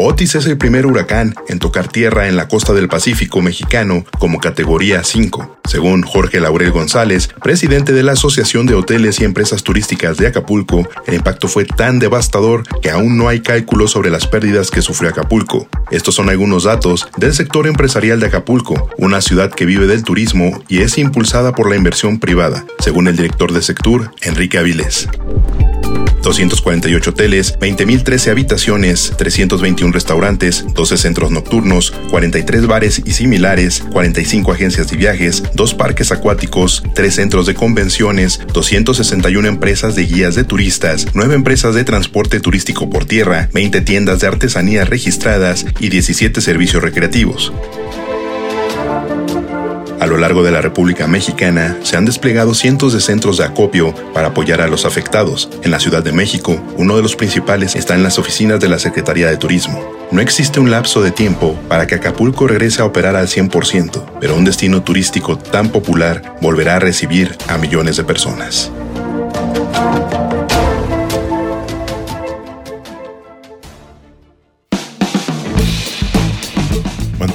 Otis es el primer huracán en tocar tierra en la costa del Pacífico mexicano como categoría 5. Según Jorge Laurel González, presidente de la Asociación de Hoteles y Empresas Turísticas de Acapulco, el impacto fue tan devastador que aún no hay cálculos sobre las pérdidas que sufrió Acapulco. Estos son algunos datos del sector empresarial de Acapulco, una ciudad que vive del turismo y es impulsada por la inversión privada, según el director de sector, Enrique Avilés. 248 hoteles, 20.013 habitaciones, 321 restaurantes, 12 centros nocturnos, 43 bares y similares, 45 agencias de viajes, 2 parques acuáticos, 3 centros de convenciones, 261 empresas de guías de turistas, 9 empresas de transporte turístico por tierra, 20 tiendas de artesanía registradas y 17 servicios recreativos. Lo largo de la República Mexicana se han desplegado cientos de centros de acopio para apoyar a los afectados. En la Ciudad de México, uno de los principales está en las oficinas de la Secretaría de Turismo. No existe un lapso de tiempo para que Acapulco regrese a operar al 100%, pero un destino turístico tan popular volverá a recibir a millones de personas.